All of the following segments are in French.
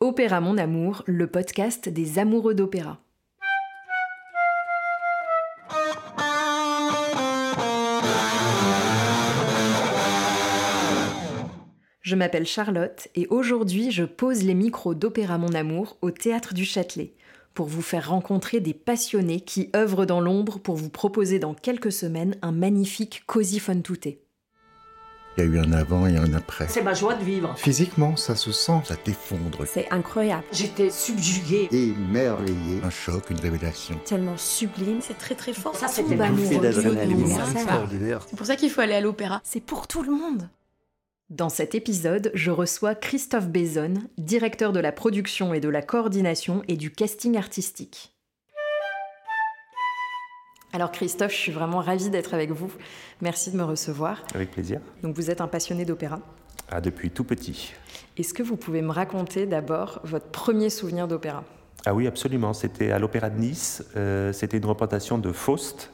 Opéra Mon Amour, le podcast des amoureux d'opéra. Je m'appelle Charlotte et aujourd'hui je pose les micros d'Opéra Mon Amour au Théâtre du Châtelet pour vous faire rencontrer des passionnés qui œuvrent dans l'ombre pour vous proposer dans quelques semaines un magnifique cosy fun touté. Il y a eu un avant et un après. C'est ma joie de vivre. Physiquement, ça se sent, ça t'effondre. C'est incroyable. J'étais subjuguée. Émerveillé. Un choc, une révélation. Tellement sublime, c'est très très fort. Ça, amoureux, d'adrénaline. C'est pour ça qu'il faut aller à l'opéra. C'est pour tout le monde. Dans cet épisode, je reçois Christophe Bézonne, directeur de la production et de la coordination et du casting artistique. Alors Christophe, je suis vraiment ravie d'être avec vous. Merci de me recevoir. Avec plaisir. Donc vous êtes un passionné d'opéra. Ah, depuis tout petit. Est-ce que vous pouvez me raconter d'abord votre premier souvenir d'opéra? Ah oui, absolument. C'était à l'Opéra de Nice. Euh, c'était une représentation de Faust.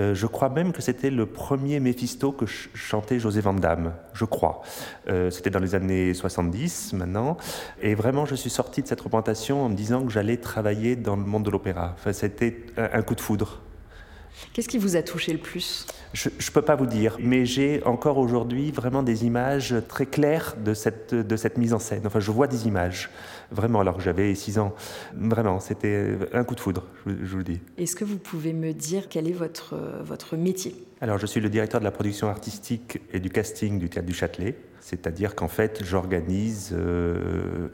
Euh, je crois même que c'était le premier Méphisto que ch- chantait José Van Damme, je crois. Euh, c'était dans les années 70 maintenant. Et vraiment, je suis sorti de cette représentation en me disant que j'allais travailler dans le monde de l'opéra. Enfin, c'était un, un coup de foudre. Qu'est-ce qui vous a touché le plus? Je ne peux pas vous dire, mais j'ai encore aujourd'hui vraiment des images très claires de cette, de cette mise en scène. Enfin, je vois des images, vraiment, alors que j'avais 6 ans. Vraiment, c'était un coup de foudre, je, vous- je vous le dis. Est-ce que vous pouvez me dire quel est votre, votre métier? Alors, je suis le directeur de la production artistique et du casting du Théâtre du Châtelet. C'est-à-dire qu'en fait, j'organise euh,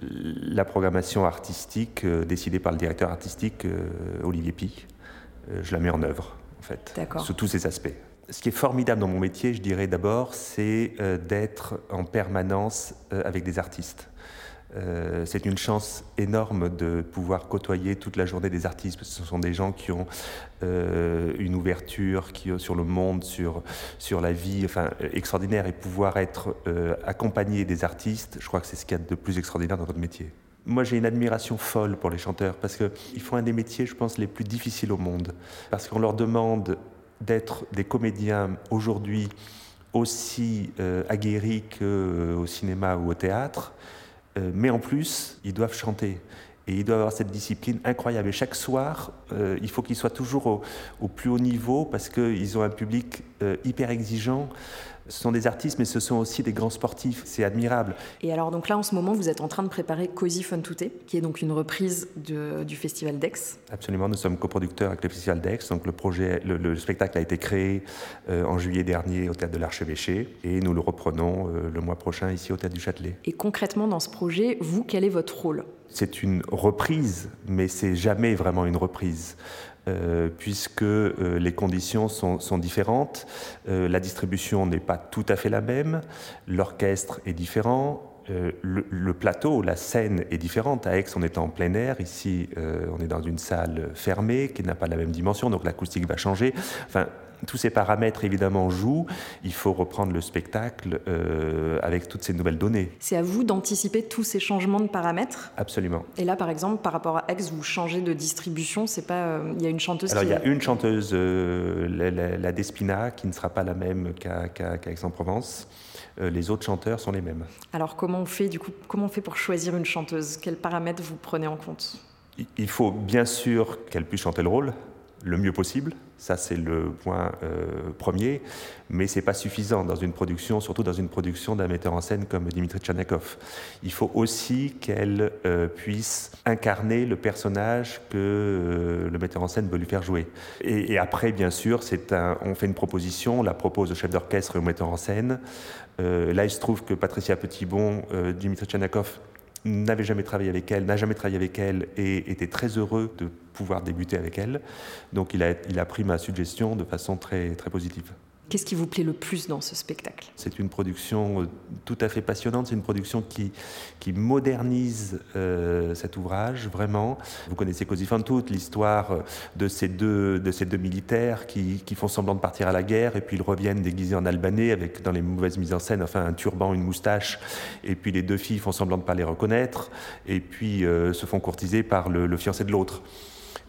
la programmation artistique euh, décidée par le directeur artistique euh, Olivier Pi. Euh, je la mets en œuvre, en fait, sous tous ses aspects. Ce qui est formidable dans mon métier, je dirais d'abord, c'est euh, d'être en permanence euh, avec des artistes. Euh, c'est une chance énorme de pouvoir côtoyer toute la journée des artistes, parce que ce sont des gens qui ont euh, une ouverture qui, sur le monde, sur, sur la vie, enfin, extraordinaire, et pouvoir être euh, accompagné des artistes, je crois que c'est ce qu'il y a de plus extraordinaire dans notre métier. Moi, j'ai une admiration folle pour les chanteurs, parce qu'ils font un des métiers, je pense, les plus difficiles au monde, parce qu'on leur demande d'être des comédiens aujourd'hui aussi euh, aguerris qu'au cinéma ou au théâtre, euh, mais en plus, ils doivent chanter. Et ils doivent avoir cette discipline incroyable. Et chaque soir, euh, il faut qu'ils soient toujours au, au plus haut niveau parce qu'ils ont un public euh, hyper exigeant. Ce sont des artistes, mais ce sont aussi des grands sportifs. C'est admirable. Et alors donc là en ce moment vous êtes en train de préparer Cozy Fun Touté, qui est donc une reprise de- du festival d'Aix. Absolument, nous sommes coproducteurs avec le Festival d'Aix. Donc le, projet, le, le spectacle a été créé euh, en juillet dernier au Théâtre de l'Archevêché. Et nous le reprenons euh, le mois prochain ici au Théâtre du Châtelet. Et concrètement dans ce projet, vous quel est votre rôle? C'est une reprise, mais c'est jamais vraiment une reprise. Euh, puisque euh, les conditions sont, différentes, Euh, la distribution n'est pas tout à fait la même, l'orchestre est différent, le, plateau, la scène est différente. À Aix, on est en plein air, ici, on est dans une salle fermée qui n'a pas la même dimension, donc l'acoustique va changer. Tous ces paramètres évidemment jouent. Il faut reprendre le spectacle euh, avec toutes ces nouvelles données. C'est à vous d'anticiper tous ces changements de paramètres. Absolument. Et là par exemple par rapport à Aix, vous changez de distribution, c'est pas euh, il y a une chanteuse Alors qui il y a une chanteuse, euh, la, la- la Despina, qui ne sera pas la même qu'à Aix-en-Provence. Les autres chanteurs sont les mêmes. Alors comment on fait du coup comment on fait pour choisir une chanteuse? Quels paramètres vous prenez en compte? Il faut bien sûr qu'elle puisse chanter le rôle le mieux possible. Ça, c'est le point euh, premier. Mais c'est pas suffisant dans une production, surtout dans une production d'un metteur en scène comme Dimitri Tchanakov. Il faut aussi qu'elle euh, puisse incarner le personnage que euh, le metteur en scène veut lui faire jouer. Et, après, bien sûr, un, on fait une proposition, on la propose au chef d'orchestre et au metteur en scène. Là, il se trouve que Patricia Petitbon, Dimitri Tchanakov n'avait jamais travaillé avec elle, n'a jamais travaillé avec elle et était très heureux de pouvoir débuter avec elle. Donc il a, il a pris ma suggestion de façon très, très positive. Qu'est-ce qui vous plaît le plus dans ce spectacle? C'est une production euh, tout à fait passionnante, c'est une production qui, qui modernise euh, cet ouvrage, vraiment. Vous connaissez Così fan l'histoire euh, de ces deux, de ces deux militaires qui, qui font semblant de partir à la guerre et puis ils reviennent déguisés en albanais avec dans les mauvaises mises en scène, enfin un turban, une moustache, et puis les deux filles font semblant de ne pas les reconnaître et puis se font courtiser par le fiancé de l'autre.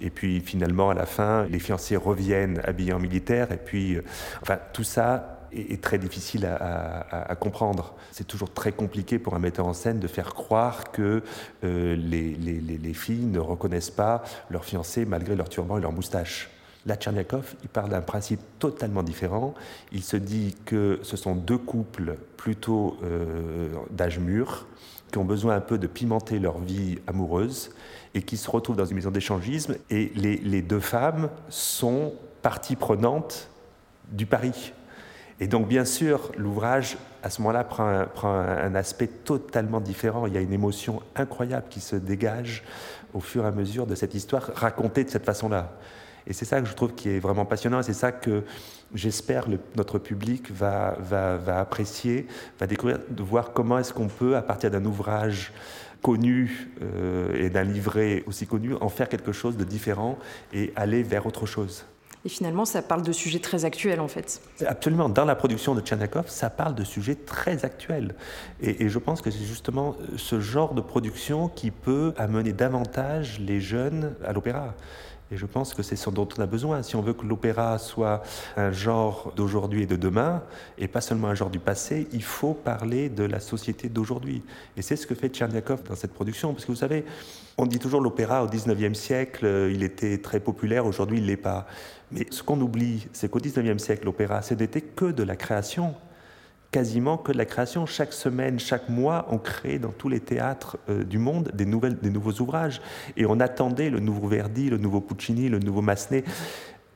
Et puis finalement, à la fin, les fiancés reviennent habillés en militaire. Et puis, euh, enfin, tout ça est, très difficile à, comprendre. C'est toujours très compliqué pour un metteur en scène de faire croire que euh, les, les, filles ne reconnaissent pas leur fiancé malgré leur turban et leur moustache. Là, Tcherniakov, il parle d'un principe totalement différent. Il se dit que ce sont deux couples plutôt euh, d'âge mûr qui ont besoin un peu de pimenter leur vie amoureuse et qui se retrouvent dans une maison d'échangisme. Et les, les deux femmes sont partie prenante du pari. Et donc, bien sûr, l'ouvrage, à ce moment-là, prend, prend un, aspect totalement différent. Il y a une émotion incroyable qui se dégage au fur et à mesure de cette histoire racontée de cette façon-là. Et c'est ça que je trouve qui est vraiment passionnant, et c'est ça que j'espère notre public va, va, va, apprécier, va découvrir, de voir comment est-ce qu'on peut, à partir d'un ouvrage connu euh, et d'un livret aussi connu, en faire quelque chose de différent et aller vers autre chose. Et finalement, ça parle de sujets très actuels, en fait. Absolument. Dans la production de Tchernakov, ça parle de sujets très actuels. Et, je pense que c'est justement ce genre de production qui peut amener davantage les jeunes à l'opéra. Et je pense que c'est ce dont on a besoin. Si on veut que l'opéra soit un genre d'aujourd'hui et de demain, et pas seulement un genre du passé, il faut parler de la société d'aujourd'hui. Et c'est ce que fait Tcherniakov dans cette production. Parce que vous savez, on dit toujours l'opéra au 19e siècle, euh, il était très populaire, aujourd'hui il ne l'est pas. Mais ce qu'on oublie, c'est qu'au XIXe siècle, l'opéra, ce n'était que de la création, quasiment que de la création. Chaque semaine, chaque mois, on crée dans tous les théâtres euh, du monde des, nouvelles, des nouveaux ouvrages. Et on attendait le nouveau Verdi, le nouveau Puccini, le nouveau Massenet.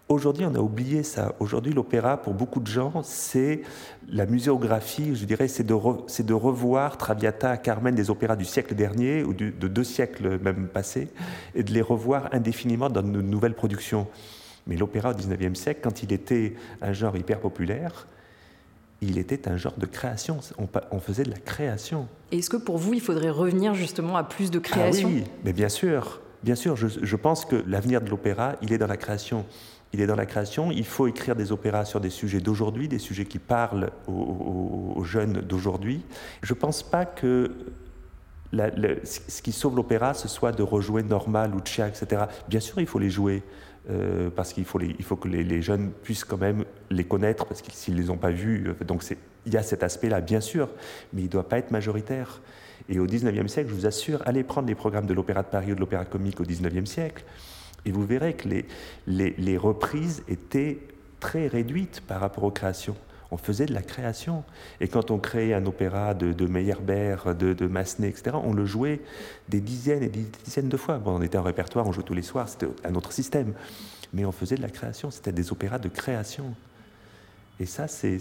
Aujourd'hui, on a oublié ça. Aujourd'hui, l'opéra, pour beaucoup de gens, c'est la muséographie, je dirais, c'est de, de, revoir Traviata, Carmen, des opéras du siècle dernier, ou de deux siècles même passés, et de les revoir indéfiniment dans de nouvelles productions. Mais l'opéra au XIXe siècle, quand il était un genre hyper populaire, il était un genre de création. On, faisait de la création. Est-ce que pour vous, il faudrait revenir justement à plus de création? Ah Oui, mais bien sûr. Bien sûr, je, pense que l'avenir de l'opéra, il est dans la création. Il est dans la création. Il faut écrire des opéras sur des sujets d'aujourd'hui, des sujets qui parlent aux, jeunes d'aujourd'hui. Je ne pense pas que ce qui sauve l'opéra, ce soit de rejouer Norma, Lucia, etc. Bien sûr, il faut les jouer. Euh, parce qu'il faut, faut que les, jeunes puissent quand même les connaître, parce que s'ils ne les ont pas vus, euh, donc il y a cet aspect-là, bien sûr, mais il ne doit pas être majoritaire. Et au 19e siècle, je vous assure, allez prendre les programmes de l'Opéra de Paris ou de l'Opéra comique au 19e siècle, et vous verrez que les, les, les reprises étaient très réduites par rapport aux créations on faisait de la création. Et quand on créait un opéra de, Meyerbeer, de, Massenet, etc., on le jouait des dizaines et des dizaines de fois. On était en répertoire, on jouait tous les soirs, c'était un autre système. Mais on faisait de la création, c'était des opéras de création. Et ça, c'est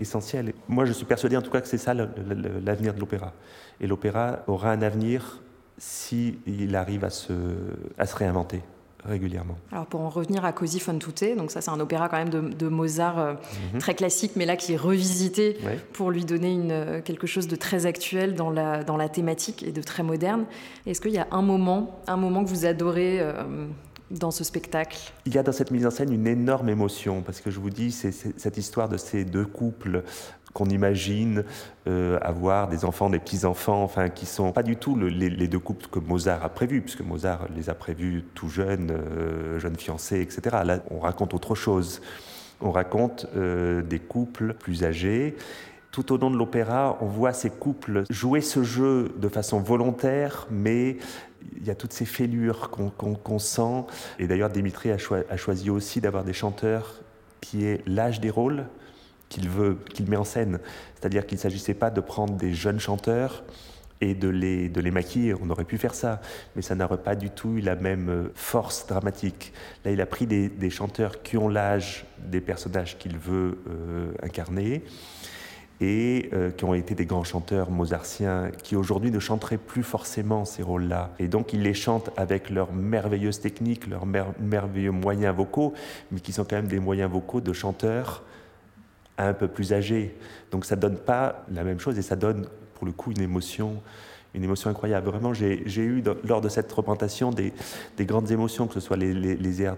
essentiel. Moi, je suis persuadé en tout cas que c'est ça l'avenir de l'opéra. Et l'opéra aura un avenir s'il arrive à se, à se réinventer régulièrement. Alors pour en revenir à Così fan tutte, donc ça c'est un opéra quand même de, Mozart euh, mhm. très classique, mais là qui est revisité pour lui donner une, euh, quelque chose de très actuel dans la, dans la thématique et de très moderne. Est-ce qu'il y a un moment, un moment que vous adorez euh, dans ce spectacle? Il y a dans cette mise en scène une énorme émotion, parce que je vous dis, c'est cette histoire de ces deux couples qu'on imagine euh, avoir des enfants, des petits-enfants, enfin, qui sont pas du tout les, deux couples que Mozart a prévus, puisque Mozart les a prévus tout jeunes, euh, jeunes fiancés, etc. Là, on raconte autre chose. On raconte euh, des couples plus âgés. Tout au long de l'opéra, on voit ces couples jouer ce jeu de façon volontaire, mais il y a toutes ces fêlures qu'on sent. Et d'ailleurs, Dimitri a, a choisi aussi d'avoir des chanteurs qui aient l'âge des rôles, qu'il veut, qu'il met en scène. C'est-à-dire qu'il ne s'agissait pas de prendre des jeunes chanteurs et de les, de les maquiller. On aurait pu faire ça, mais ça n'aurait pas du tout eu la même euh, force dramatique. Là, il a pris des, chanteurs qui ont l'âge des personnages qu'il veut euh, incarner et euh, qui ont été des grands chanteurs mozartiens qui aujourd'hui ne chanteraient plus forcément ces rôles-là. Et donc ils les chantent avec leurs merveilleuses techniques, leurs merveilleux moyens vocaux, mais qui sont quand même des moyens vocaux de chanteurs un peu plus âgé. Donc ça donne pas la même chose et ça donne pour le coup une émotion, une émotion incroyable. Vraiment, j'ai eu lors de cette représentation des, grandes émotions, que ce soit les, airs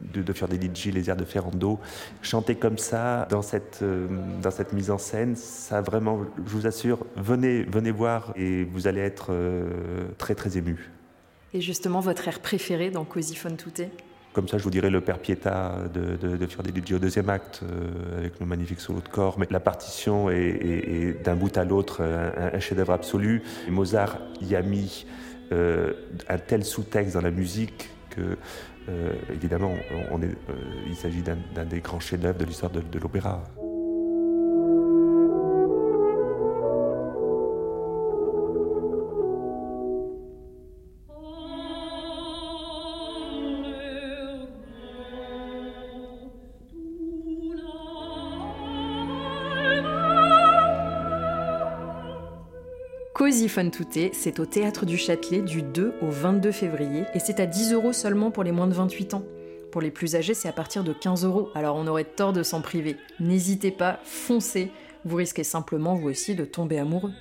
de, de Fiordalici, les airs de Ferrando, chanter comme ça dans cette, euh, dans cette mise en scène, ça vraiment, je vous assure, venez, venez voir et vous allez être euh, très très ému. Et justement, votre air préféré dans fan tutte? Comme ça, je vous dirais le Père Pietà de, de, de Fiordeligi au deuxième acte, euh, avec le magnifique solo de corps. Mais la partition est, d'un bout à l'autre un, chef-d'œuvre absolu. Mozart y a mis euh, un tel sous-texte dans la musique que, euh, évidemment, est, il s'agit d'un des grands chefs-d'œuvre de l'histoire de l'opéra. Così fan tutte, c'est au Théâtre du Châtelet du 2 au 22 février et c'est à 10 euros seulement pour les moins de 28 ans. Pour les plus âgés, c'est à partir de 15 euros, alors on aurait tort de s'en priver. N'hésitez pas, foncez, vous risquez simplement vous aussi de tomber amoureux.